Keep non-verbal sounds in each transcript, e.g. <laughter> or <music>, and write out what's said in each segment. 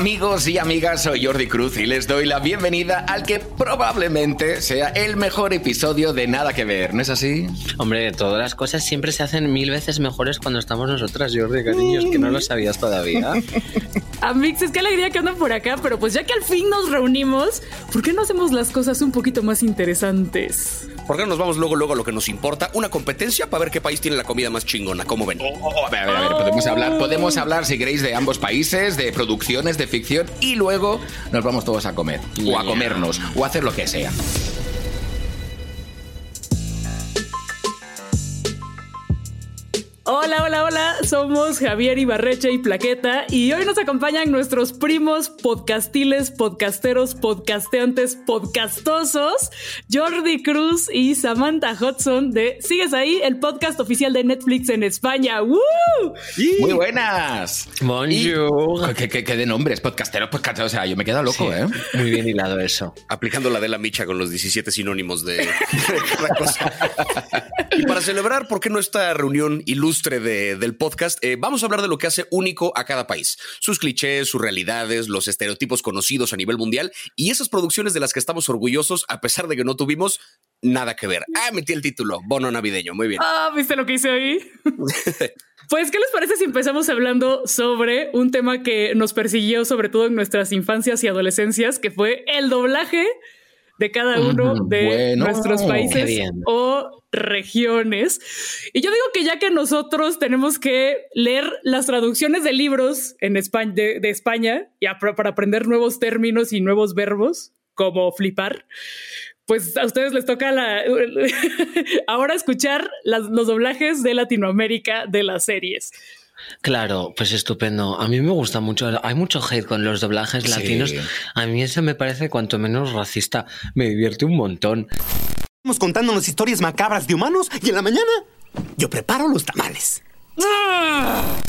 amigos y amigas, soy Jordi Cruz y les doy la bienvenida al que probablemente sea el mejor episodio de Nada que Ver, ¿no es así? Hombre, todas las cosas siempre se hacen mil veces mejores cuando estamos nosotras, Jordi, cariños, que no lo sabías todavía. <laughs> Amix, es que alegría que andan por acá, pero pues ya que al fin nos reunimos, ¿por qué no hacemos las cosas un poquito más interesantes? ¿Por qué no nos vamos luego, luego a lo que nos importa? Una competencia para ver qué país tiene la comida más chingona, ¿cómo ven? Oh, oh, a ver, a ver, a ver, podemos hablar, podemos hablar, si queréis, de ambos países, de producciones, de ficción, y luego nos vamos todos a comer, o a comernos, o a hacer lo que sea. Hola, hola, hola, somos Javier Ibarreche y Plaqueta y hoy nos acompañan nuestros primos podcastiles, podcasteros, podcasteantes, podcastosos, Jordi Cruz y Samantha Hudson de Sigues ahí, el podcast oficial de Netflix en España. ¡Woo! Muy buenas. Bonjour. ¿Qué, qué, qué de nombres? Podcasteros, podcasteros. O sea, yo me quedo loco, ¿eh? Muy bien hilado eso. Aplicando la de la micha con los 17 sinónimos de, de <laughs> cada cosa. Y para celebrar, ¿por qué no esta reunión ilustre de- del podcast? Eh, vamos a hablar de lo que hace único a cada país. Sus clichés, sus realidades, los estereotipos conocidos a nivel mundial y esas producciones de las que estamos orgullosos a pesar de que no tuvimos nada que ver. Ah, metí el título, bono navideño, muy bien. Ah, ¿viste lo que hice ahí? <laughs> Pues, ¿qué les parece si empezamos hablando sobre un tema que nos persiguió sobre todo en nuestras infancias y adolescencias, que fue el doblaje de cada uno de bueno, nuestros países o regiones? Y yo digo que ya que nosotros tenemos que leer las traducciones de libros en España, de, de España ya para, para aprender nuevos términos y nuevos verbos, como flipar, pues a ustedes les toca la, <laughs> ahora escuchar las- los doblajes de Latinoamérica de las series. Claro, pues estupendo. A mí me gusta mucho. Hay mucho hate con los doblajes Sí. latinos. A mí eso me parece cuanto menos racista. Me divierte un montón. Estamos contándonos historias macabras de humanos y en la mañana yo preparo los tamales.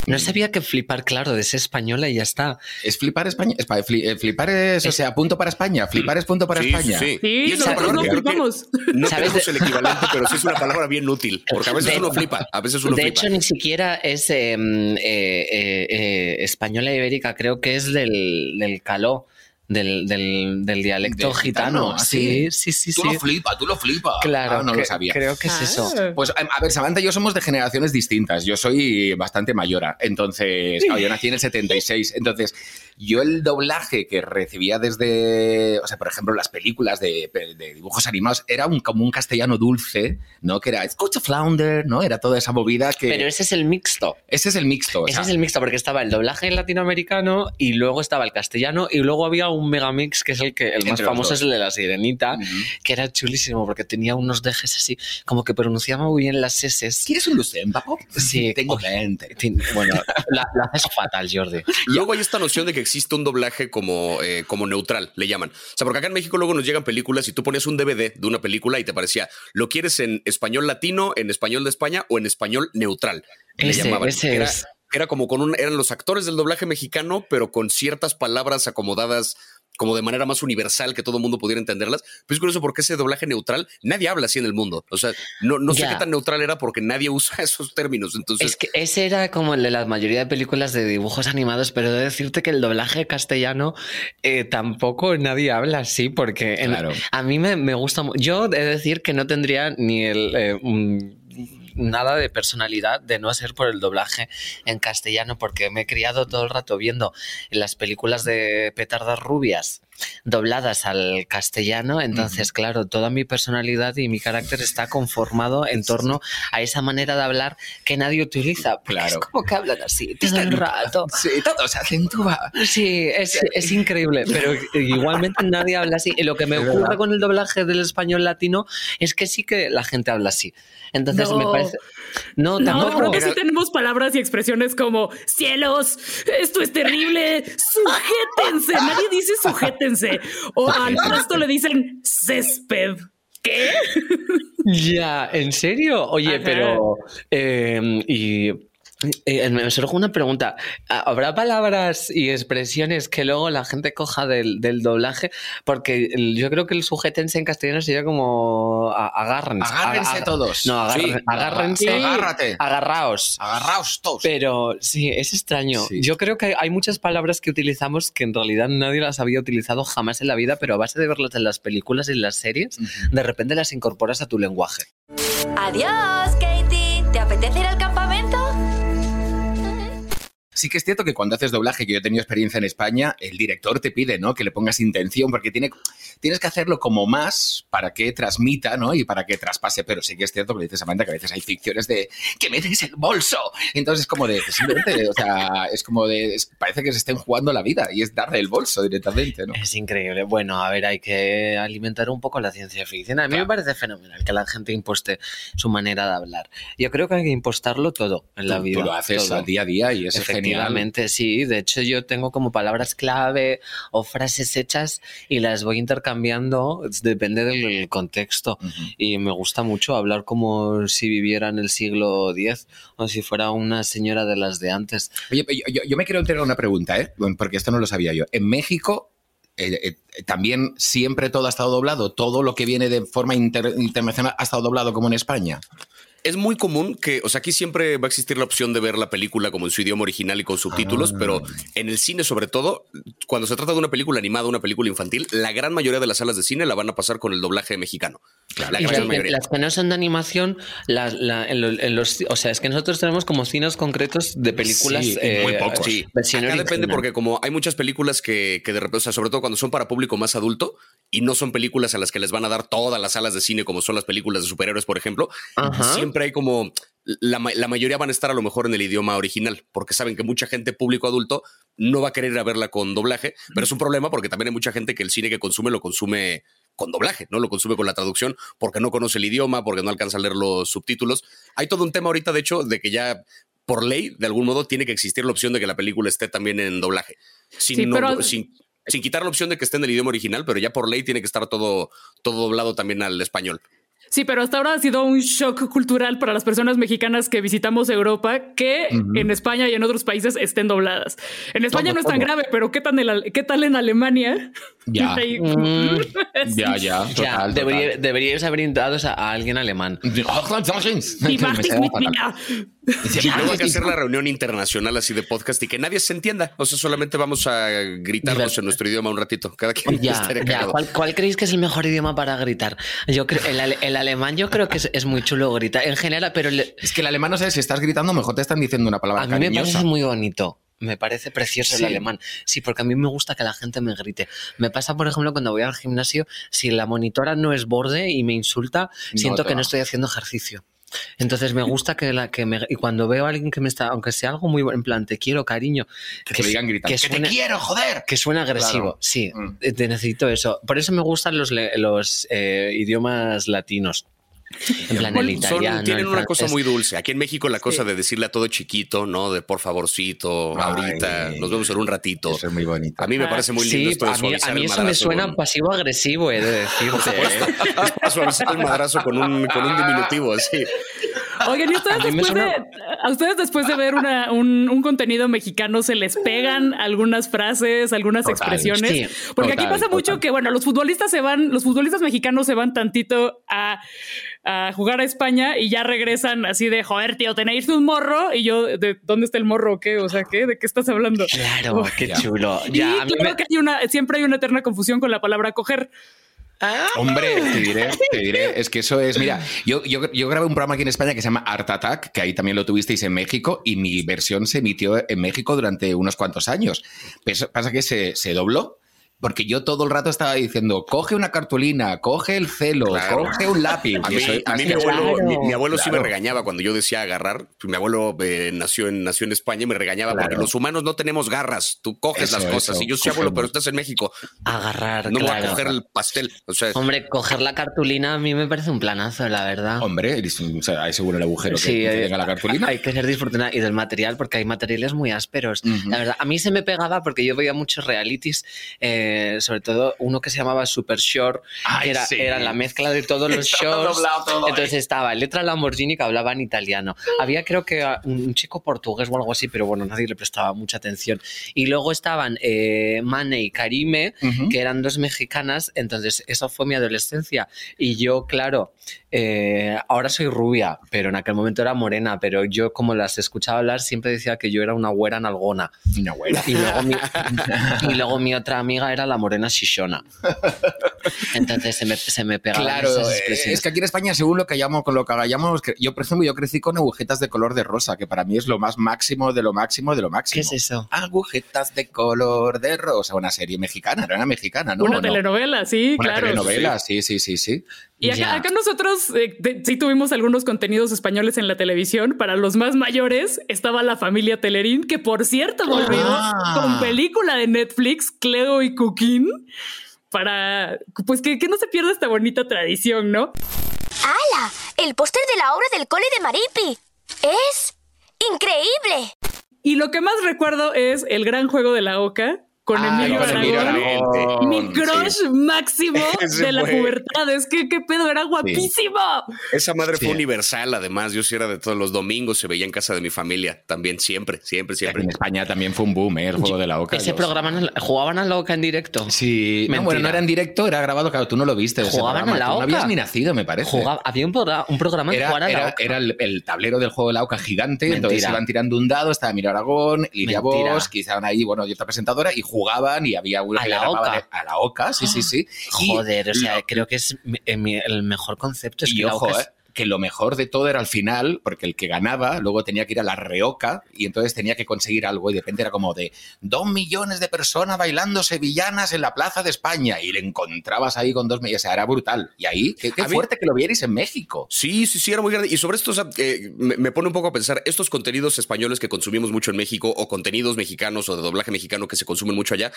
No sabía que flipar, claro, de ser española y ya está. Es flipar España. es pa- fli- eh, flipar es, o sea, punto para España. Flipar es punto para Sí, España. sí, Sí, Y es una nosotros palabra no flipamos. No ¿Sabes tenemos de- el equivalente, pero sí es una palabra bien útil. Porque a veces De- uno flipa, a veces uno de flipa. hecho, ni siquiera es eh, eh, eh, eh, española ibérica, creo que es del, del caló, del, del, del dialecto ¿Del gitano. gitano? ¿Ah, Sí, sí, sí, Tú sí. lo flipas, tú lo flipas. Claro, Ah, no que- lo sabía. creo que es eso. Ah. Pues a ver, Samantha y yo somos de generaciones distintas. Yo soy bastante mayora. Entonces, claro, yo nací en el 76. Entonces, yo el doblaje que recibía desde, o sea, por ejemplo, las películas de, de dibujos animados, era un, como un castellano dulce, ¿no? Que era Escucha Flounder, ¿no? Era toda esa movida que... Pero ese es el mixto. ese es el mixto. o Ese sea, es el mixto, porque estaba el doblaje latinoamericano y luego estaba el castellano y luego había un megamix que es el que el más famoso es el de la sirenita, que era chulísimo porque tenía unos dejes así, como que pronunciaba muy bien las S. ¿Quieres un Lucen, papo? Sí, <laughs> Tengo oye, 20. Tin- Bueno, <laughs> la, la haces fatal, Jordi. Luego hay esta noción de que existe un doblaje como, eh, como neutral, le llaman. O sea, porque acá en México luego nos llegan películas y tú ponías un DVD de una película y te parecía, ¿lo quieres en español latino, en español de España o en español neutral? Le Ese- llamaban. ese era, es. era como con un, eran los actores del doblaje mexicano, pero con ciertas palabras acomodadas como de manera más universal que todo el mundo pudiera entenderlas. Pero es curioso porque ese doblaje neutral, nadie habla así en el mundo. O sea, no, no sé qué tan neutral era porque nadie usa <laughs> esos términos. Entonces, Es que ese era como el de la mayoría de películas de dibujos animados, pero he de decirte que el doblaje castellano eh, tampoco nadie habla así, porque en- a mí me, me gusta. Yo he de decir que no tendría ni el. eh, nada de personalidad de no ser por el doblaje en castellano porque me he criado todo el rato viendo las películas de petardas rubias dobladas al castellano entonces claro toda mi personalidad y mi carácter está conformado en torno a esa manera de hablar que nadie utiliza Claro. es como que hablan así <laughs> todo el rato Sí, todo se acentúa. Sí, es, es increíble, pero igualmente nadie habla así. Y lo que me <laughs> Es ocurre verdad. con el doblaje del español latino es que sí que la gente habla así. Entonces No. me parece. No, No, tampoco. creo que sí tenemos palabras y expresiones como cielos, esto es terrible, sujétense. Nadie dice sujétense. O al pasto le dicen césped. ¿Qué? Ya, ¿en serio? Oye, Ajá. pero. eh, y. Eh, me surge una pregunta. ¿Habrá palabras y expresiones que luego la gente coja del, del doblaje? Porque el- yo creo que el sujetense en castellano sería como a- agárrense. Agárrense todos. No, agar- Sí, agárrense. agárrate. Agarraos. Agarraos todos. Pero sí, es extraño. Sí. Yo creo que hay muchas palabras que utilizamos que en realidad nadie las había utilizado jamás en la vida, pero a base de verlas en las películas y en las series, de repente las incorporas a tu lenguaje. Adiós, Katie. ¿Te apetece ir al campamento? Sí que es cierto que cuando haces doblaje, que yo he tenido experiencia en España, el director te pide, ¿no? Que le pongas intención, porque tiene, tienes que hacerlo como más para que transmita, ¿no? Y para que traspase. Pero sí que es cierto que le dices Amanda que a veces hay ficciones de que me des el bolso. Entonces es como de, pues, simplemente, o sea, es como de, es- parece que se estén jugando la vida y es darle el bolso directamente, ¿no? Es increíble. Bueno, a ver, hay que alimentar un poco la ciencia ficción. A mí me parece fenomenal que la gente imposte su manera de hablar. Yo creo que hay que impostarlo todo en la Tú- vida. Tú lo haces todo. al día a día y es genial. Efectivamente, sí. De hecho, yo tengo como palabras clave o frases hechas y las voy intercambiando, depende del contexto. Y me gusta mucho hablar como si viviera en el siglo X o si fuera una señora de las de antes. Oye, yo, me quiero entregar una pregunta, ¿eh? Porque esto no lo sabía yo. En México eh, eh, también siempre todo ha estado doblado. Todo lo que viene de forma inter- internacional ha estado doblado como en España. Es muy común que, o sea, aquí siempre va a existir la opción de ver la película como en su idioma original y con subtítulos, Ah. pero en el cine, sobre todo, cuando se trata de una película animada, una película infantil, la gran mayoría de las salas de cine la van a pasar con el doblaje mexicano. La Y gran las, las que no son de animación, las, la- en, lo- en los, o sea, es que nosotros tenemos como cines concretos de películas. Sí, eh, muy pocos. Sí, acá depende original. porque como hay muchas películas que, que de repente, o sea, sobre todo cuando son para público más adulto y no son películas a las que les van a dar todas las salas de cine como son las películas de superhéroes, por ejemplo, Ajá. siempre hay como la, la mayoría van a estar a lo mejor en el idioma original, porque saben que mucha gente público adulto no va a querer ir a verla con doblaje, pero es un problema porque también hay mucha gente que el cine que consume lo consume con doblaje, no lo consume con la traducción porque no conoce el idioma, porque no alcanza a leer los subtítulos. Hay todo un tema ahorita, de hecho, de que ya por ley, de algún modo, tiene que existir la opción de que la película esté también en doblaje. Sin, Sí, no- pero- sin, sin quitar la opción de que esté en el idioma original, pero ya por ley tiene que estar todo, todo doblado también al español. Sí, pero hasta ahora ha sido un shock cultural para las personas mexicanas que visitamos Europa que Ujú. en España y en otros países estén dobladas. En España Todo, no es tan todo. grave, pero ¿qué, tan en Ale- ¿qué tal en Alemania? Ya. <laughs> Mm, <laughs> Sí. Ya, ya, ya, total, debería- total. deberíais haber invitado a, alguien alemán. Die <laughs> <laughs> Y luego hay que hacer la reunión internacional así de podcast y que nadie se entienda. O sea, solamente vamos a gritarnos en nuestro idioma un ratito. Cada quien <laughs> Ya, ya. ¿Cuál, cuál creéis que es el mejor idioma para gritar? Yo creo el, ale- el alemán yo creo que es, es muy chulo gritar en general, pero le- Es que el alemán no sabes si estás gritando, mejor te están diciendo una palabra a mí me parece muy bonito. Me parece precioso Sí. el alemán. Sí, porque a mí me gusta que la gente me grite. Me pasa, por ejemplo, cuando voy al gimnasio, si la monitora no es borde y me insulta, No siento que va. no estoy haciendo ejercicio. Entonces me <laughs> gusta que la que me y cuando veo a alguien que me está, aunque sea algo muy bueno, en plan te quiero cariño, Que te digan gritando. que ¡Que te quiero, joder! que suena agresivo, Claro. sí, Mm. eh, te necesito eso. Por eso me gustan los, le- los eh, idiomas latinos. <laughs> En plan, el Son- tienen el una cosa muy dulce. Aquí en México la cosa de decirle a todo chiquito, ¿no? De por favorcito, Ay. ahorita, nos vemos en un ratito. Eso es muy bonito. A mí me Ah, parece muy lindo Sí, esto de a mí, suavizar a mí el eso me suena con- pasivo-agresivo, he de decirte. ¿eh? <laughs> Suavizar el madrazo con un, con un diminutivo, así. Oigan, ¿y ustedes después suena- de, a ustedes después de ver una- un, un contenido mexicano se les pegan algunas frases, algunas Total. expresiones? Sí, Porque aquí total, pasa mucho total. que, bueno, los futbolistas se van, los futbolistas mexicanos se van tantito a, a jugar a España y ya regresan así de, joder, tío, tenéis un morro. Y yo, ¿de dónde está el morro o qué? O sea, ¿qué? ¿De qué estás hablando? Claro, qué Ya. chulo. Y Ya, a mí claro me- que hay una, siempre hay una eterna confusión con la palabra coger. Ah, Hombre, te diré, te diré, es que eso es, mira, yo, yo, yo grabé un programa aquí en España que se llama Art Attack, que ahí también lo tuvisteis en México, y mi versión se emitió en México durante unos cuantos años. Pasa que se, se dobló, porque yo todo el rato estaba diciendo, coge una cartulina, coge el celo, Claro. coge un lápiz. A mí, eso- a mí mi abuelo, Claro. mi, mi abuelo sí me regañaba cuando yo decía agarrar. Mi abuelo eh, nació, en, nació en España y me regañaba porque los humanos no tenemos garras. Tú coges Eso, las cosas. eso, y yo sí, abuelo, pero estás en México. agarrar, No voy a coger el pastel. O sea, Hombre, coger la cartulina a mí me parece un planazo, la verdad. Hombre, o sea, hay seguro el agujero que Sí, que llega la cartulina. Hay que ser disfortunado. Y del material, porque hay materiales muy ásperos. La verdad, a mí se me pegaba porque yo veía muchos realities eh, eh, sobre todo uno que se llamaba Super Shore, Ay, que era, sí. era la mezcla de todos los shorts. todo ahí. Entonces estaba Letra Lamborghini que hablaba en italiano. Había creo que un chico portugués o algo así, pero bueno, nadie le prestaba mucha atención. Y luego estaban eh, Mane y Karime, Ujú. que eran dos mexicanas, entonces eso fue mi adolescencia. Y yo, claro, eh, ahora soy rubia, pero en aquel momento era morena, pero yo como las escuchaba hablar siempre decía que yo era una güera nalgona. Una güera. Y luego, mi, <laughs> y luego mi otra amiga era la morena shishona. <laughs> Entonces se me, se me pegaban Claro, esas eh, expresiones. es que aquí en España, según lo que hayamos, con lo que hayamos, que- yo por ejemplo, yo crecí con agujetas de color de rosa, que para mí es lo más máximo de lo máximo de lo máximo. ¿Qué es eso? Agujetas de color de rosa, una serie mexicana, no era mexicana, ¿no? Una ¿O no? telenovela, sí, Una claro. telenovela, sí, sí, sí, sí. Y acá, acá nosotros eh, de- sí tuvimos algunos contenidos españoles en la televisión. Para los más mayores estaba la familia Telerín, que por cierto volvió Ah. con película de Netflix, Cleo y Cooking, para pues que, que no se pierda esta bonita tradición, ¿no? ¡Hala! El póster de la obra del cole de Maripi. Es increíble. Y lo que más recuerdo es el gran juego de la Oca con Ah, Emilio Aragón. Mi sí. crush máximo <laughs> de la pubertad. Es que qué pedo, era guapísimo. Esa madre Sí. fue universal, además. Yo sí era de todos los domingos, se veía en casa de mi familia. También siempre, siempre, siempre. En España también fue un boom, ¿eh? el juego de la Oca. Ese Los- programa jugaban a la Oca en directo. Sí, no, bueno, no era en directo, era grabado, claro, tú no lo viste. ¿Jugaban programa, a la tú No habías ni nacido, me parece. Jugaba- había un, progra- un programa de Era, jugar a la era- Oca. era el, el tablero del juego de la Oca gigante, Mentira. entonces iban tirando un dado, estaba Emilio Aragón, Lidia. Bosch, que estaban ahí, bueno, y otra presentadora, y jugaban y había uno ¿A que la Oca? de- a la Oca, sí, sí, sí. <gasps> Y Joder, o sea, lo- creo que es mi- eh, mi- el mejor concepto. Es y que la ojo, Oca es- eh, que lo mejor de todo era al final, porque el que ganaba luego tenía que ir a la reoca y entonces tenía que conseguir algo y de repente era como de dos millones de personas bailando sevillanas en la Plaza de España y le encontrabas ahí con dos millones, o sea, era brutal. Y ahí, qué, qué A mí- fuerte que lo vierais en México. Sí, sí, sí, era muy grande. Y sobre esto, o sea, eh, me, me pone un poco a pensar, estos contenidos españoles que consumimos mucho en México o contenidos mexicanos o de doblaje mexicano que se consumen mucho allá,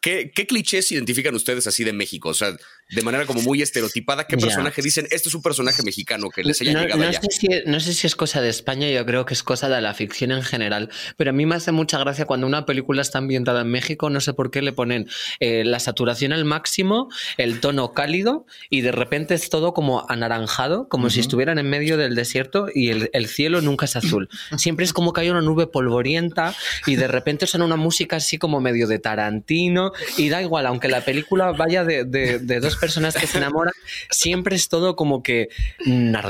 ¿qué, qué clichés identifican ustedes así de México? O sea, de manera como muy estereotipada, ¿qué personaje dicen, este es un personaje mexicano que les haya no, llegado no allá? sé si, no sé si es cosa de España, yo creo que es cosa de la ficción en general, pero a mí me hace mucha gracia cuando una película está ambientada en México, no sé por qué le ponen eh, la saturación al máximo, el tono cálido y de repente es todo como anaranjado, como si estuvieran en medio del desierto y el, el cielo nunca es azul. Siempre es como que hay una nube polvorienta y de repente suena una música así como medio de Tarantino y da igual, aunque la película vaya de, de- de dos personas que se enamoran, siempre es todo como que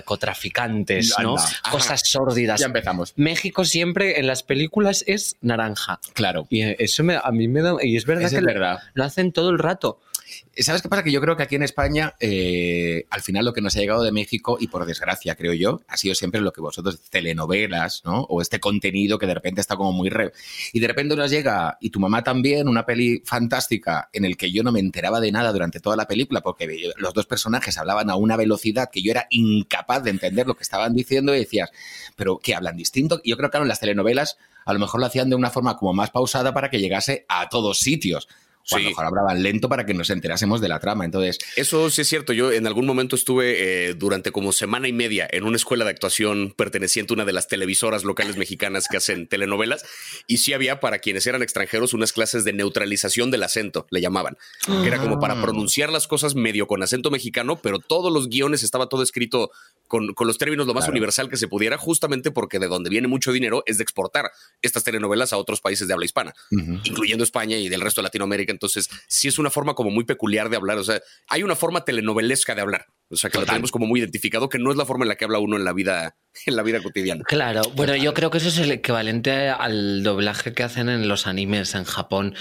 narcotraficantes, ¿no? Anda. Cosas sórdidas. Ya empezamos. México siempre en las películas es naranja. Claro. Y eso me- a mí me da... Y es verdad que es lo- verdad. lo hacen todo el rato. ¿Sabes qué pasa? Que yo creo que aquí en España, eh, al final lo que nos ha llegado de México, y por desgracia creo yo, ha sido siempre lo que vosotros, telenovelas, ¿no? O este contenido que de repente está como muy... Re... Y de repente nos llega, y tu mamá también, una peli fantástica en el que yo no me enteraba de nada durante toda la película, porque los dos personajes hablaban a una velocidad que yo era incapaz de entender lo que estaban diciendo y decías, pero ¿qué hablan distinto? Yo creo que claro, en las telenovelas a lo mejor lo hacían de una forma como más pausada para que llegase a todos sitios. O a lo mejor hablaban lento para que nos enterásemos de la trama. Entonces, Eso sí es cierto. Yo en algún momento estuve eh, durante como semana y media en una escuela de actuación perteneciente a una de las televisoras locales mexicanas que hacen telenovelas y sí había para quienes eran extranjeros unas clases de neutralización del acento, le llamaban, que era como para pronunciar las cosas medio con acento mexicano, pero todos los guiones estaba todo escrito con, con los términos lo más Claro. universal que se pudiera, justamente porque de donde viene mucho dinero es de exportar estas telenovelas a otros países de habla hispana incluyendo España y del resto de Latinoamérica. Entonces, sí es una forma como muy peculiar de hablar. O sea, hay una forma telenovelesca de hablar. O sea, que lo Total. tenemos como muy identificado, que no es la forma en la que habla uno en la vida, <laughs> en la vida cotidiana. Claro, bueno, yo creo que eso es el equivalente al doblaje que hacen en los animes en Japón,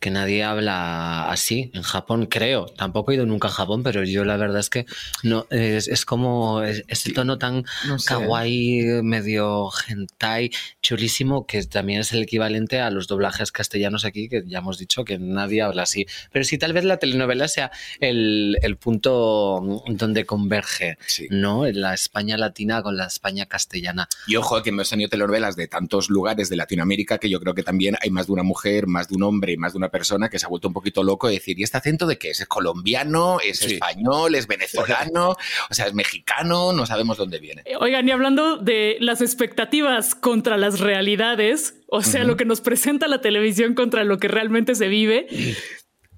que nadie habla así en Japón, creo. Tampoco he ido nunca a Japón, pero yo la verdad es que no es, es como es- ese tono tan No sé. kawaii, medio hentai, chulísimo, que también es el equivalente a los doblajes castellanos aquí, que ya hemos dicho que nadie habla así. Pero sí, tal vez la telenovela sea el, el punto donde converge, Sí. ¿no? La España latina con la España castellana. Y ojo, que hemos tenido telenovelas de tantos lugares de Latinoamérica que yo creo que también hay más de una mujer, más de un hombre y más de una persona que se ha vuelto un poquito loco de decir, ¿y este acento de qué es? ¿Es colombiano? ¿Es Sí. español? ¿Es venezolano? <laughs> O sea, ¿es mexicano? No sabemos dónde viene. Eh, Oigan, y hablando de las expectativas contra las realidades, o sea, lo que nos presenta la televisión contra lo que realmente se vive,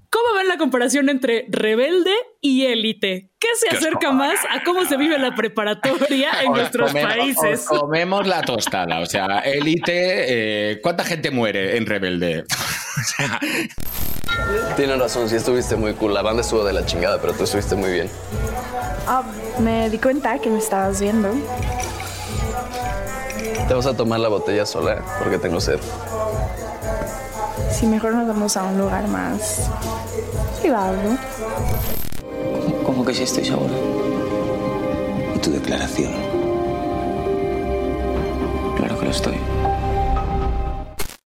¿Cómo ven la comparación entre rebelde y élite? ¿Qué se acerca más a cómo se vive la preparatoria en Os nuestros comemos- países? os comemos la tostada. O sea, élite. eh, ¿Cuánta gente muere en Rebelde? <laughs> O sea, Tienes razón, sí estuviste muy cool. La banda estuvo de la chingada, pero tú estuviste muy bien. Ah, me di cuenta que me estabas viendo. Te vas a tomar la botella sola porque tengo sed. Si mejor nos vamos a un lugar más privado. ¿Cómo que sí estoy seguro? ¿Y tu declaración? Claro que lo estoy.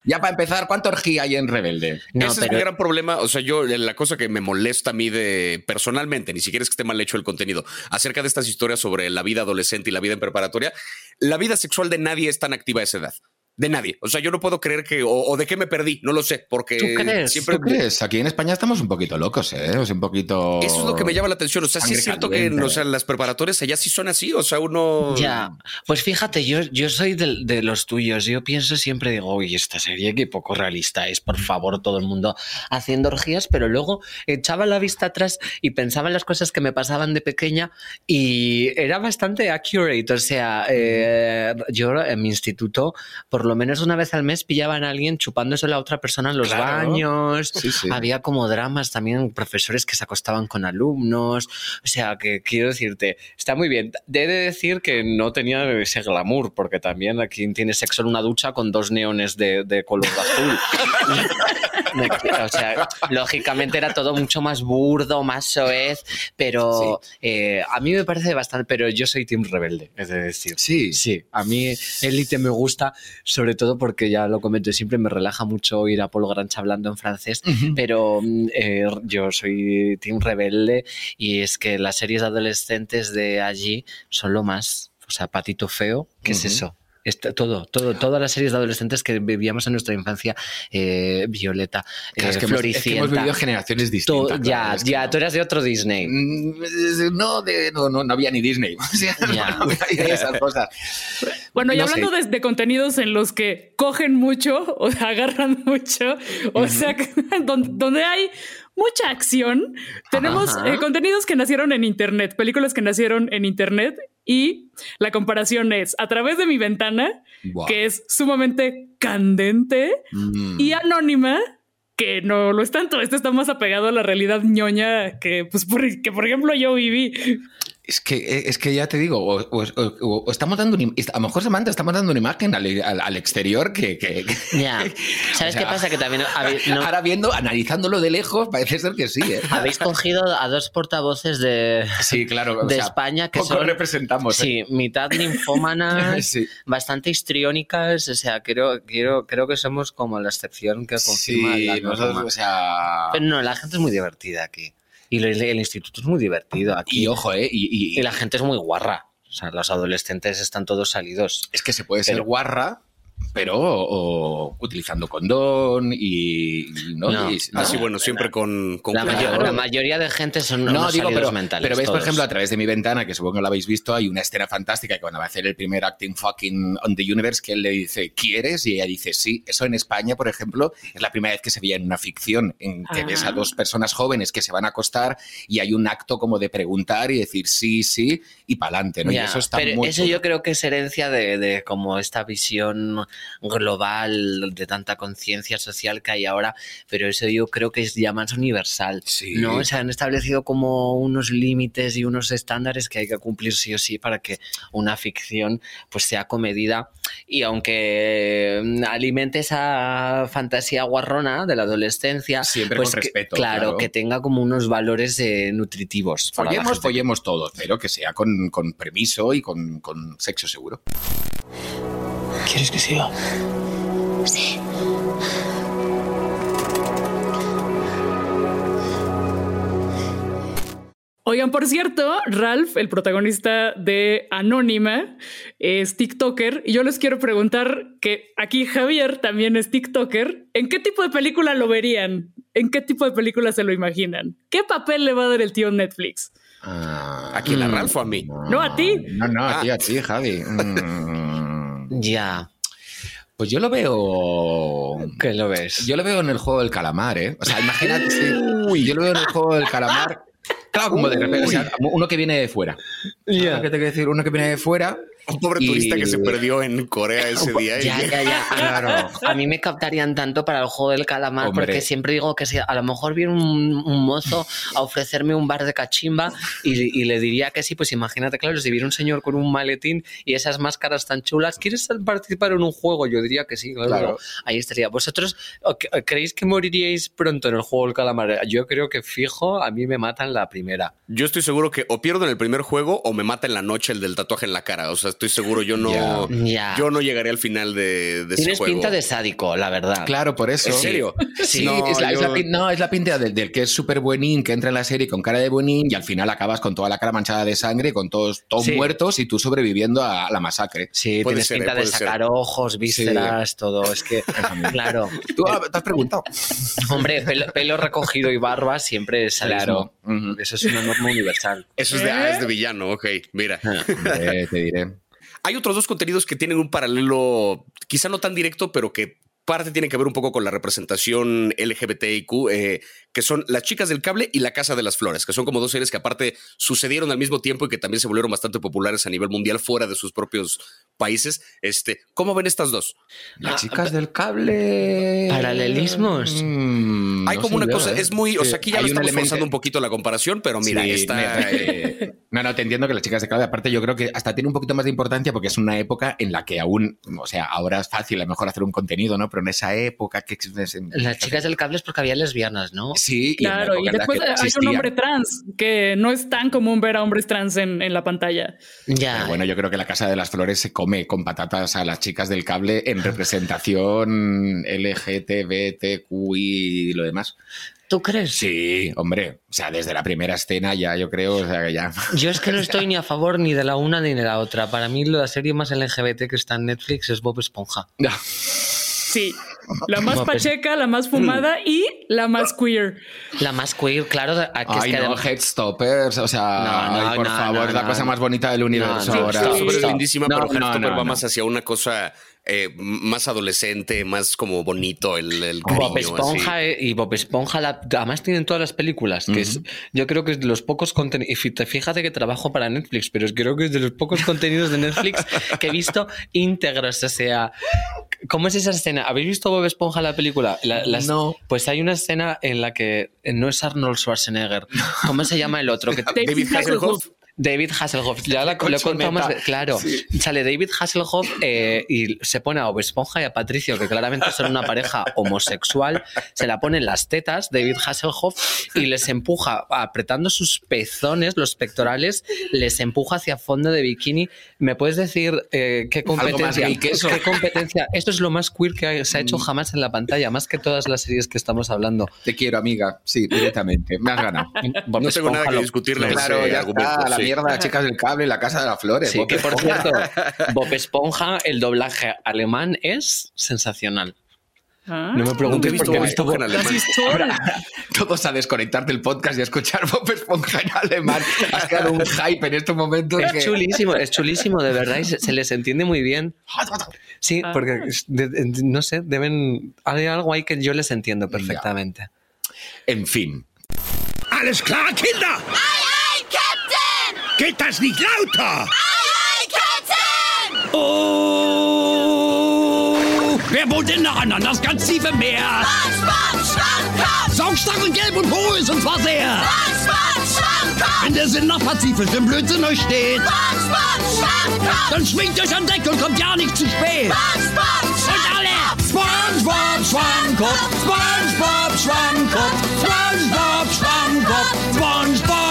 ya para empezar, ¿cuánta orgía hay en Rebelde? No, Ese es pero mi gran problema. O sea, yo, la cosa que me molesta a mí de personalmente, ni siquiera es que esté mal hecho el contenido, acerca de estas historias sobre la vida adolescente y la vida en preparatoria, la vida sexual de nadie es tan activa a esa edad. De nadie. O sea, yo no puedo creer que. O, o de qué me perdí, no lo sé. Porque ¿Tú crees? siempre. ¿Tú crees? Aquí en España estamos un poquito locos, ¿eh? O sea, un poquito. Eso es lo que me llama la atención. O sea, sí es cierto que o sea, las preparatorias allá sí son así. O sea, uno. Ya, pues fíjate, yo, yo soy de, los tuyos. Yo pienso siempre, digo, uy, esta serie qué poco realista es, por favor, todo el mundo haciendo orgías, pero luego echaba la vista atrás y pensaba en las cosas que me pasaban de pequeña y era bastante accurate. O sea, eh, yo en mi instituto, por lo menos una vez al mes, pillaban a alguien chupándose a la otra persona en los Claro. baños. Sí, sí. Había como dramas también, profesores que se acostaban con alumnos. O sea, que quiero decirte, está muy bien. He de decir que no tenía ese glamour, porque también aquí tiene sexo en una ducha con dos neones de, de color azul. <laughs> O sea, lógicamente era todo mucho más burdo, más soez, pero eh, a mí me parece bastante. Pero yo soy Team Rebelde, es de decir. Sí. Sí, a mí Elite me gusta, sobre todo porque ya lo comento siempre, me relaja mucho oír a Paul Granch hablando en francés, pero mm, eh, yo soy Team Rebelde y es que las series adolescentes de allí son lo más. O sea, Patito Feo, ¿qué es eso? Está- todo, todo, todas las series de adolescentes que vivíamos en nuestra infancia, eh, Violeta, Claro, eh, es, que hemos, es que hemos Floricienta, vivido generaciones distintas. ya, claro, ya, no. tú eras de otro Disney. Mm, No, de, no, no, no había ni Disney. <laughs> O sea, no, Ya. no había esas cosas. Bueno, y No hablando de, de contenidos en los que cogen mucho o sea, agarran <laughs> mucho, o sea, <laughs> donde hay mucha acción, tenemos eh, contenidos que nacieron en Internet, películas que nacieron en Internet y la comparación es a través de mi ventana, que es sumamente candente Mm. y anónima. Que no lo es tanto. Este está más apegado a la realidad ñoña que, pues, por, que por ejemplo yo viví. Es que, es que ya te digo, o, o- o- o estamos dando, una a lo mejor Samantha, estamos dando una imagen al, al- al exterior que, que- que- Ya. <laughs> ¿Sabes sea, qué pasa? Que también habéis, no- ahora viendo, analizándolo de lejos, parece ser que sí. ¿eh? habéis <laughs> cogido a dos portavoces de, Sí, claro. de sea, España que poco son representamos. ¿eh? sí, mitad linfómanas, <laughs> Sí. bastante histriónicas. O sea, creo, creo, creo que somos como la excepción que confirma Sí, la norma. nosotros, o sea. Pero no, la gente es muy divertida aquí. Y el, el instituto es muy divertido aquí. Y ojo, ¿eh? Y, y- Y la gente es muy guarra. O sea, los adolescentes están todos salidos. es que se puede ser guarra, pero o- utilizando condón y. ¿no? No. Y- Ah, sí, no, bueno, siempre con, con La, cuidado. mayor- la mayoría de gente son No, unos digo, pero, mentales. pero veis, por ejemplo, a través de mi ventana, que supongo que lo habéis visto, hay una escena fantástica que cuando va a hacer el primer acting fucking on the universe, que él le dice, ¿quieres? Y ella dice, sí. Eso en España, por ejemplo, es la primera vez que se veía en una ficción, en que Ah. ves a dos personas jóvenes que se van a acostar y hay un acto como de preguntar y decir sí, sí y para adelante, ¿no? y eso está pero muy eso chulo. yo creo que es herencia de, de como esta visión global de tanta conciencia social que hay ahora, pero eso yo creo que es ya más universal. Sí. ¿no? Se han establecido como unos límites y unos estándares que hay que cumplir sí o sí para que una ficción pues sea comedida y aunque mm, alimente esa fantasía guarrona de la adolescencia, Siempre pues con que- respeto, claro, claro. que tenga como unos valores eh, nutritivos. Follemos, follemos todo, pero que sea con, con permiso y con, con sexo seguro. ¿Quieres que siga? Sí. Oigan, por cierto, Ralph, el protagonista de Anónima, es TikToker y yo les quiero preguntar que aquí Javier también es TikToker. ¿En qué tipo de película lo verían? ¿En qué tipo de película se lo imaginan? ¿Qué papel le va a dar el tío Netflix? ¿A quién? ¿A Ralph o a mí? No, a ti. No, no, a Ah. ti, a ti, Javi. Mm. Ya, Pues yo lo veo. ¿qué lo ves? Yo lo veo en el juego del calamar, ¿eh? O sea, imagínate. sí. Uy, yo lo veo en el juego del calamar. Claro, como de repente, o sea, uno que viene de fuera. Ya. ¿Qué te quiero decir? Uno que viene de fuera. Un pobre Y- turista que se perdió en Corea <laughs> ese día. y- Ya, ya, ya. <laughs> Claro. A mí me captarían tanto para el juego del calamar Hombre. porque siempre digo que si a lo mejor viene un, un mozo a ofrecerme un bar de cachimba y, y le diría que sí, pues imagínate, claro, si viene un señor con un maletín y esas máscaras tan chulas, ¿quieres participar en un juego? Yo diría que sí, claro. Claro. Ahí estaría. ¿Vosotros creéis que moriríais pronto en el juego del calamar? Yo creo que fijo, a mí me matan la primera. Yo estoy seguro que o pierdo en el primer juego o me mata en la noche el del tatuaje en la cara. O sea, estoy seguro, yo no, yo no llegaré al final de, de ese Tienes juego. pinta de sádico, la verdad. Claro, por eso. ¿En serio? Sí, No, es, la, es la yo- pin- no, es la pinta del, del que es súper buenín, que entra en la serie con cara de buenín y al final acabas con toda la cara manchada de sangre, con todos, todos Sí. muertos y tú sobreviviendo a la masacre. Sí, Puede tienes ser, pinta eh, de ser. sacar ojos, vísceras, todo. Es que, <laughs> claro. ¿Tú ah, te has preguntado? <laughs> Hombre, pelo, pelo recogido y barba siempre es Claro. Eso es una norma universal. Eso es de, ah, es de villano, ok. Mira. Hombre, te diré. Hay otros dos contenidos que tienen un paralelo, quizá no tan directo, pero que parte tiene que ver un poco con la representación LGBTIQ, eh, que son Las Chicas del Cable y La Casa de las Flores, que son como dos series que aparte sucedieron al mismo tiempo y que también se volvieron bastante populares a nivel mundial fuera de sus propios países. Este, ¿Cómo ven estas dos? Las Ah, chicas del cable. ¿Paralelismos? Mm, Hay no como una cosa, ¿eh? es muy, o Sí, sea, aquí ya lo estamos elemento- forzando un poquito la comparación, pero mira, Sí, está... me- eh, No, no, te entiendo que las chicas de clave, aparte yo creo que hasta tiene un poquito más de importancia porque es una época en la que aún, o sea, ahora es fácil a lo mejor hacer un contenido, ¿no? Pero en esa época que... Las chicas del cable es porque había lesbianas, ¿no? Sí, Claro, y después hay un hombre trans, que no es tan común ver a hombres trans en, en la pantalla. Ya. Pero bueno, yo creo que la Casa de las Flores se come con patatas a las chicas del cable en representación <laughs> LGTBTQI y lo demás. ¿Tú crees? Sí, hombre. O sea, desde la primera escena ya, yo creo, o sea, que ya... Yo es que no <laughs> estoy ni a favor ni de la una ni de la otra. Para mí la serie más LGBT que está en Netflix es Bob Esponja. Sí, <laughs> la más pues- pacheca, la más fumada y la más queer. La más queer, claro. de- a- que es Ay, que no, Headstoppers, o sea, No, no, ay, por no, favor, no, es la no. cosa más bonita del universo No, no, ahora. sí, Heartstopper es sí. lindísima, No, pero no, va no. más hacia una cosa eh, más adolescente, más como bonito el, el cariño. Bob Esponja así. eh, y Bob Esponja la- además tienen todas las películas que es yo creo que es de los pocos contenidos fíjate que trabajo para Netflix pero es- creo que es de los pocos contenidos de Netflix que he visto íntegros o sea ¿cómo es esa escena? ¿habéis visto Bob Esponja la película? La- las- No. pues hay una escena en la que no es Arnold Schwarzenegger <laughs> ¿cómo se llama el otro? Que, David Hasselhoff. David Hasselhoff, ya la- lo. Colchoneta. Claro, sale David Hasselhoff eh, y se pone a Bob Esponja y a Patricio, que claramente son una pareja homosexual, se la pone en las tetas, David Hasselhoff, y les empuja, apretando sus pezones, los pectorales, les empuja hacia fondo de bikini. ¿Me puedes decir eh, qué competencia? gay que eso. ¿Qué competencia? Esto es lo más queer que se ha hecho jamás en la pantalla, más que todas las series que estamos hablando. Te quiero, amiga. Sí, directamente. Me has ganado. Bob No tengo nada que discutirle. Claro, ese ya está. Sí. Mierda, chicas del cable, la casa de las flores. Sí, Bob que por Esponja. cierto, <laughs> Bob Esponja, el doblaje alemán es sensacional. Ah. No me preguntes Nunca he visto por qué Bob he visto Esponja en alemán. Historias. Todos a desconectar del podcast y a escuchar Bob Esponja en alemán. Has creado un hype en estos momentos. que- Es chulísimo, es chulísimo, de verdad, y se, se les entiende muy bien. Sí, Ah. porque es de- de- no sé, deben. Hay algo ahí que yo les entiendo perfectamente. En fin. Alles klar, Kinder? Geht das nicht lauter? Aye, aye, Captain! Oh! Wer wohnt denn noch an das ganz tiefe Meer? SpongeBob Schwammkopf! Saugstachel gelb und hohl ist und zwar sehr. SpongeBob Schwammkopf! Wenn der Sinn nach Pazifisch im Blödsinn euch steht, SpongeBob Schwammkopf! dann schwingt euch an Deck und kommt ja nicht zu spät. SpongeBob Und alle! SpongeBob Schwammkopf, SpongeBob Schwammkopf, SpongeBob Schwammkopf, SpongeBob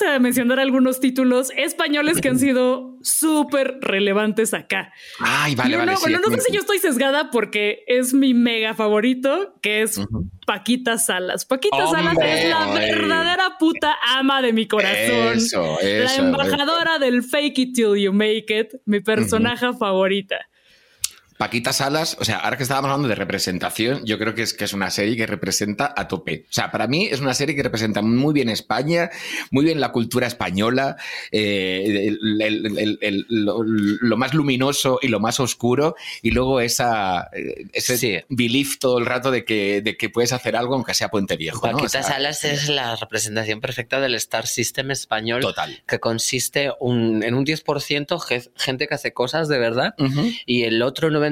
vamos a mencionar algunos títulos españoles que han sido súper relevantes acá. Ay, vale, uno- vale. sí, bueno, no sé es si yo estoy sesgada porque es mi mega favorito, que es Paquita Salas. Paquita Salas Hombre, es la ay. verdadera puta ama de mi corazón. Eso, la eso, embajadora del fake it till you make it, mi personaje favorita. Paquita Salas, o sea, ahora que estábamos hablando de representación, yo creo que es, que es una serie que representa a tope. O sea, para mí es una serie que representa muy bien España, muy bien la cultura española, eh, el- el- lo, lo más luminoso y lo más oscuro, y luego esa, eh, ese Sí. belief todo el rato de que, de que puedes hacer algo aunque sea Puente Viejo. ¿no? O Paquita sea, Salas es la representación perfecta del Star System español, Total. que consiste un- en un 10% ge- gente que hace cosas de verdad y el otro 90%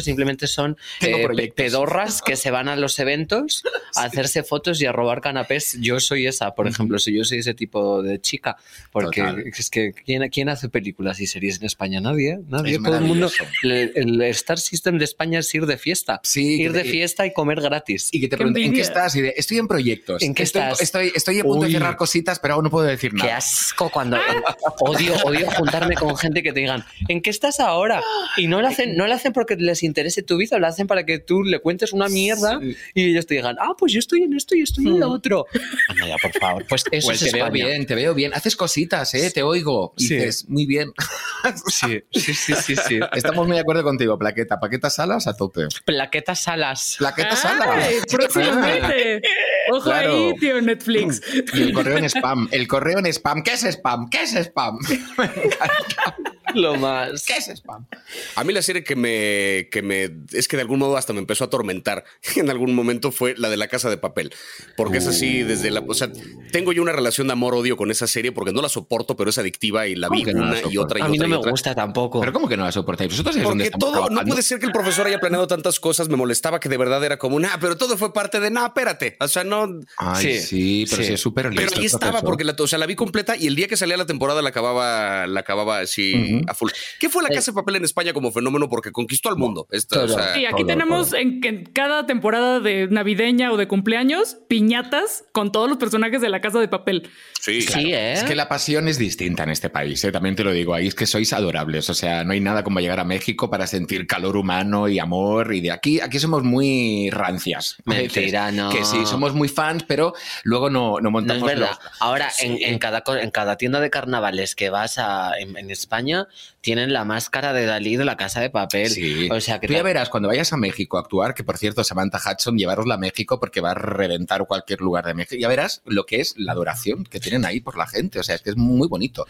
simplemente son eh, pedorras que se van a los eventos a <laughs> hacerse fotos y a robar canapés. Yo soy esa, por ejemplo, si yo soy ese tipo de chica, porque Total. es que ¿quién, quién hace películas y series en España? Nadie, nadie. Es Todo el mundo. El, el Star System de España es ir de fiesta. Sí, ir de fiesta y comer gratis. Y que te Qué pregunten, ¿en qué estás? Y de, estoy en proyectos. ¿En qué estoy, estás? Estoy, estoy a punto Uy. de cerrar cositas, pero aún no puedo decir Qué nada. asco cuando <laughs> odio, odio juntarme con gente que te digan, ¿en qué estás ahora? Y no lo hacen, no lo hacen porque les interese tu vida, lo hacen para que tú le cuentes una mierda Sí. y ellos te digan, ah, pues yo estoy en esto y estoy en lo otro. <laughs> Anda ya, por favor. Pues eso Pues es te veo España. bien, te veo bien. Haces cositas, ¿eh? Te oigo. Y Sí. dices, muy bien. <laughs> Sí, sí, sí, sí, sí. <laughs> Estamos muy de acuerdo contigo, Plaqueta. Paqueta Salas a tope. Plaquetas salas. Plaqueta Ay, Salas. próximamente. Ojo Claro. ahí, tío Netflix. Y el correo en spam. El correo en spam. ¿Qué es spam? ¿Qué es spam? <laughs> Lo más. ¿Qué es spam? A mí la serie que me, que me, es que de algún modo hasta me empezó a atormentar <laughs> en algún momento fue la de la casa de papel. Porque es así desde la, o sea, tengo yo una relación de amor-odio con esa serie porque no la soporto, pero es adictiva y la vi ¿Cómo que no la una y otra y A mí otra no me otra. gusta tampoco. ¿Pero cómo que no la soportáis? ¿Vosotros sabéis dónde Porque todo, no puede ser que el profesor haya planeado tantas cosas, me molestaba que de verdad era como, nah, pero todo fue parte de, nah, espérate. O sea, no, Ay, sí, Sí, pero sí. sí es súper pero ahí estaba profesor. porque la, o sea, la vi completa y el día que salía la temporada la acababa, la acababa así Ujú. a full. ¿Qué fue la casa de papel en España como fenómeno? Porque conquistó al mundo. Esta, o Todo. sea, Sí, aquí todo, tenemos en, en cada temporada de navideña o de cumpleaños piñatas con todos los personajes de la casa de papel. sí, Sí, ¿eh? Es que la pasión es distinta en este país, ¿eh? también te lo digo. Ahí es que sois adorables. O sea, no hay nada como llegar a México para sentir calor humano y amor. Y de aquí, aquí somos muy rancias. Mentira, no. Que sí, somos muy fans, pero luego no, no No montamos es verdad. los- Ahora, Sí. en, en cada, en cada tienda de carnavales que vas a, en, en España, tienen la máscara de Dalí de la casa de papel. Sí. O sea que Tú ya verás cuando vayas a México a actuar, que por cierto, Samantha Hudson, llevarosla a México porque va a reventar cualquier lugar de México. Ya verás lo que es la adoración que tienen ahí por la gente. O sea, es que es muy bonito.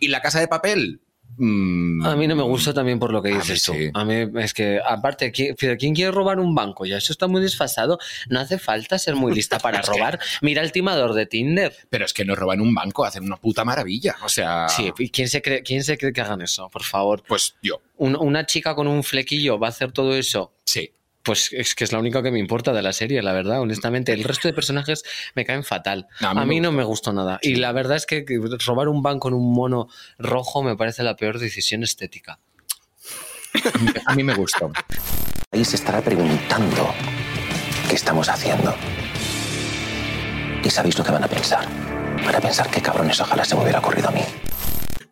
Y la casa de papel. Mm, A mí no me gusta también por lo que A mí dices tú. A mí es que, aparte, ¿qui- pero ¿quién quiere robar un banco? Ya eso está muy desfasado. No hace falta ser muy lista para <laughs> robar. Mira el timador de Tinder. Pero es que nos roban un banco, hacen una puta maravilla. O sea, Sí, ¿y quién se, cree, ¿quién se cree que hagan eso? Por favor. pues yo, Un- una chica con un flequillo va a hacer todo eso. sí. Pues es que es la única que me importa de la serie, la verdad, honestamente. El resto de personajes me caen fatal. No, a mí, no me gustó nada. Y la verdad es que que robar un banco en un mono rojo me parece la peor decisión estética. <laughs> A mí me gustó. Ahí se estará preguntando qué estamos haciendo. ¿Y sabéis lo que van a pensar? Van a pensar qué cabrones ojalá se me hubiera ocurrido a mí.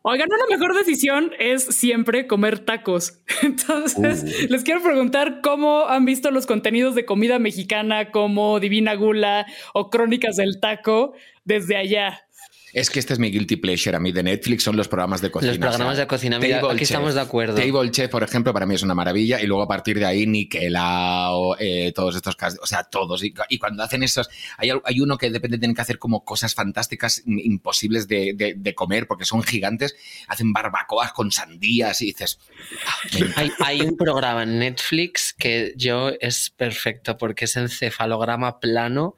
Oigan, una mejor decisión es siempre comer tacos. <laughs> Entonces, les quiero preguntar cómo han visto los contenidos de comida mexicana como Divina Gula o Crónicas del Taco desde allá. Es que este es mi guilty pleasure a mí de Netflix, son los programas de cocina. Los programas de cocina, mira, aquí Chef. estamos de acuerdo. Table Chef, por ejemplo, para mí es una maravilla. Y luego a partir de ahí, Niquelao, eh, todos estos casos, o sea, todos. Y, y cuando hacen esos, hay, hay uno que de repente tienen que hacer como cosas fantásticas, im- imposibles de, de- de comer, porque son gigantes. Hacen barbacoas con sandías y dices, "Ah, me encanta". Hay, hay un programa en Netflix que yo es perfecto porque es encefalograma plano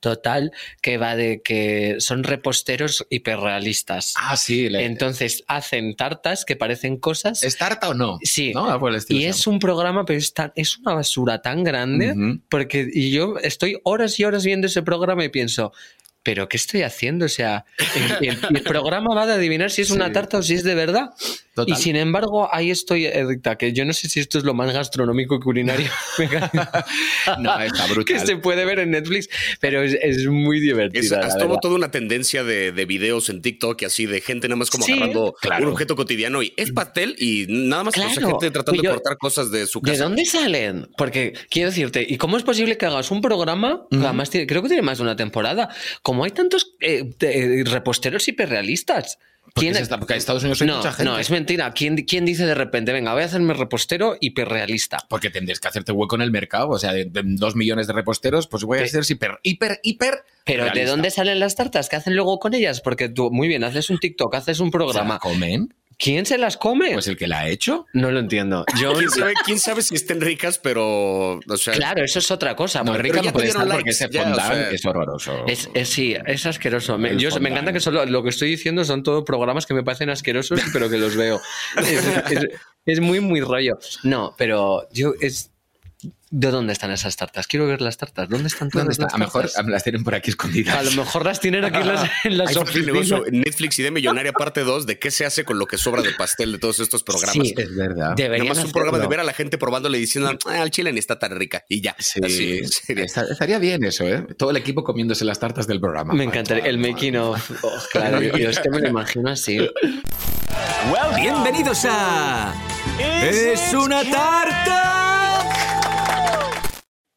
total que va de que son reposteros hiperrealistas. Ah, sí. le- Entonces hacen tartas que parecen cosas. ¿Es tarta o no? Sí. ¿No? Ah, Y es un programa, pero es, tan- es una basura tan grande Ujú. porque y yo estoy horas y horas viendo ese programa y pienso, ¿pero qué estoy haciendo? O sea, <laughs> el, el- programa va de adivinar si es una tarta o si es de verdad. Total. Y sin embargo, ahí estoy, Edicta, que yo no sé si esto es lo más gastronómico y culinario <laughs> No, está brutal. que se puede ver en Netflix, pero es, es muy la es todo- toda una tendencia de, de videos en TikTok y así de gente nada más como Sí, agarrando claro. un objeto cotidiano y es pastel y nada más o sea, Claro. gente tratando Yo- de cortar cosas de su ¿De casa. dónde salen? Porque quiero decirte, ¿y cómo es posible que hagas un programa? que además tiene- creo que tiene más de una temporada. Como hay tantos eh, de- reposteros hiperrealistas. Porque, ¿Quién- es esta- porque en Estados Unidos hay no, mucha gente. no, es mentira. ¿Quién, ¿Quién dice de repente, venga, voy a hacerme repostero hiperrealista? Porque tendrías que hacerte hueco en el mercado. O sea, de, de dos millones de reposteros, pues voy a ser hiper, hiper, hiper. Pero ¿de dónde salen las tartas? ¿Qué hacen luego con ellas? Porque tú, muy bien, haces un TikTok, haces un ¿Se la programa. comen? ¿Quién se las come? Pues el que la ha hecho. no lo entiendo. Yo, ¿Quién sabe, quién sabe si estén ricas, pero. O sea, claro, eso es otra cosa. No, porque- rica no puede estar porque ese ya, o fondant sea, es horroroso. Es, es- sí, es asqueroso. Me, yo, me encanta que solo lo que estoy diciendo son todos programas que me parecen asquerosos, pero que los veo. <laughs> Es, es- es muy, muy rollo. No, pero yo es. ¿De dónde están esas tartas? Quiero ver las tartas. ¿Dónde están todas ¿Dónde está? las A lo mejor tartas? las tienen por aquí escondidas. A lo mejor las tienen aquí en las, <laughs> en las oficinas. Netflix y de Millonaria parte 2 de qué se hace con lo que sobra de pastel de todos estos programas. Sí, Es verdad. Deberían Nada más un programa de ver a la gente probándole y diciendo, ah, el chile ni está tan rica. Y ya. Sí, Así, estaría bien eso, ¿eh? Todo el equipo comiéndose las tartas del programa. Me encantaría. El making of. oh, claro, yo, es que me lo imagino así. Bienvenidos a... ¡Es una tarta!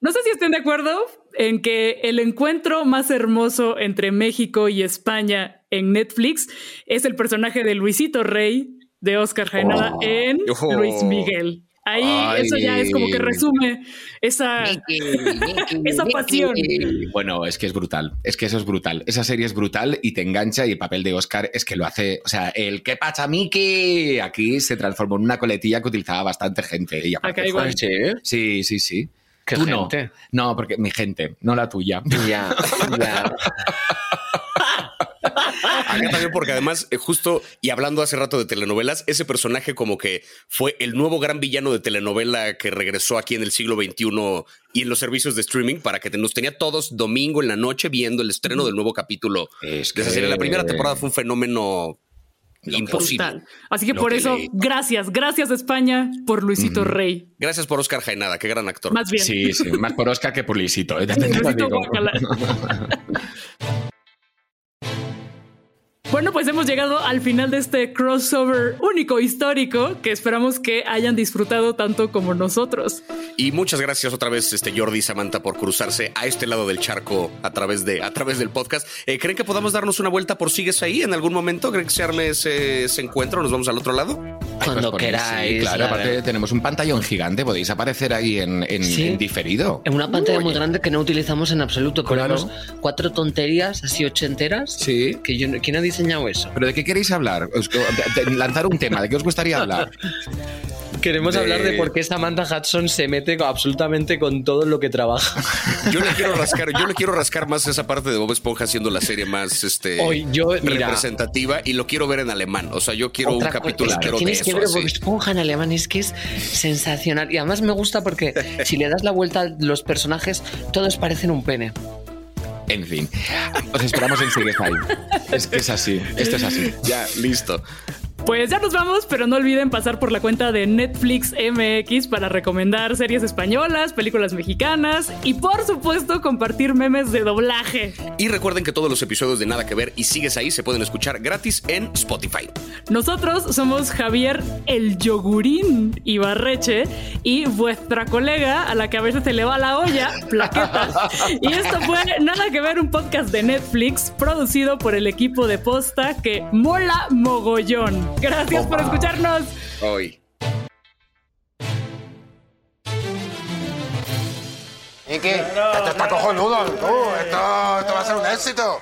No sé si estén de acuerdo en que el encuentro más hermoso entre México y España en Netflix es el personaje de Luisito Rey de Oscar Jaenada Oh. en Oh. Luis Miguel. Ahí Ay. eso ya es como que resume esa, <laughs> esa pasión. Bueno, es que es brutal. Es que eso es brutal. Esa serie es brutal y te engancha y el papel de Oscar es que lo hace. O sea, el que pacha Miki aquí se transformó en una coletilla que utilizaba bastante gente. Y aparte Acá igual. fue- Sí, sí, sí. ¿Qué Tú no. gente? No, porque mi gente, no la tuya. <laughs> Ya, ya. <laughs> Acá también porque además, eh, justo, y hablando hace rato de telenovelas, ese personaje como que fue el nuevo gran villano de telenovela que regresó aquí en el siglo XXI y en los servicios de streaming para que nos tenía todos domingo en la noche viendo el estreno del nuevo capítulo Es de esa que- serie. La primera temporada fue un fenómeno imposible. Brutal. Así que Lo por que eso, leí. gracias, gracias España por Luisito Rey. Gracias por Oscar Jaenada, qué gran actor. Más bien. Sí, sí. Más por Oscar que por Luisito. <laughs> ¿eh? Luisito digo. <laughs> Bueno, pues hemos llegado al final de este crossover único histórico que esperamos que hayan disfrutado tanto como nosotros. Y muchas gracias otra vez, este Jordi y Samantha, por cruzarse a este lado del charco a través, de, a través del podcast. Eh, ¿Creen que podamos darnos una vuelta por sigues ahí en algún momento? ¿Creen que se arme ese, ese encuentro? ¿Nos vamos al otro lado? Cuando Pues ponéis, sí, queráis. claro, la aparte tenemos un pantallón gigante. Podéis aparecer ahí en, en- Sí. en diferido. En una pantalla Uy. muy grande que no utilizamos en absoluto. Claro. Ponemos cuatro tonterías así ochenteras. Sí. Que yo, ¿Quién ha diseñado eso? ¿Pero de qué queréis hablar? Os- de- de- lanzar un tema. ¿De qué os gustaría hablar? <laughs> Queremos De- hablar de por qué Samantha Hudson se mete absolutamente con todo lo que trabaja. <laughs> Yo le quiero rascar, yo le quiero rascar más esa parte de Bob Esponja haciendo la serie más este Hoy yo, mira, representativa y lo quiero ver en alemán. O sea, yo quiero un capítulo es que entero de tienes que ver. Bob Esponja en alemán, es que es sensacional. Y además me gusta porque <laughs> si le das la vuelta a los personajes, todos parecen un pene. En fin. Os esperamos en Sigues ahí. Es es así. Esto es así. Ya, listo. Pues ya nos vamos, pero no olviden pasar por la cuenta de Netflix MX para recomendar series españolas, películas mexicanas y por supuesto compartir memes de doblaje. Y recuerden que todos los episodios de Nada que ver y sigues ahí se pueden escuchar gratis en Spotify. Nosotros somos Javier el Yogurín Ibarreche y vuestra colega a la que a veces se le va la olla, Plaqueta. <laughs> Y esto fue Nada que ver, un podcast de Netflix producido por el equipo de posta que mola mogollón. Gracias por escucharnos. Hoy. Miki, esto está cojonudo, tú. Esto, esto va a ser un éxito.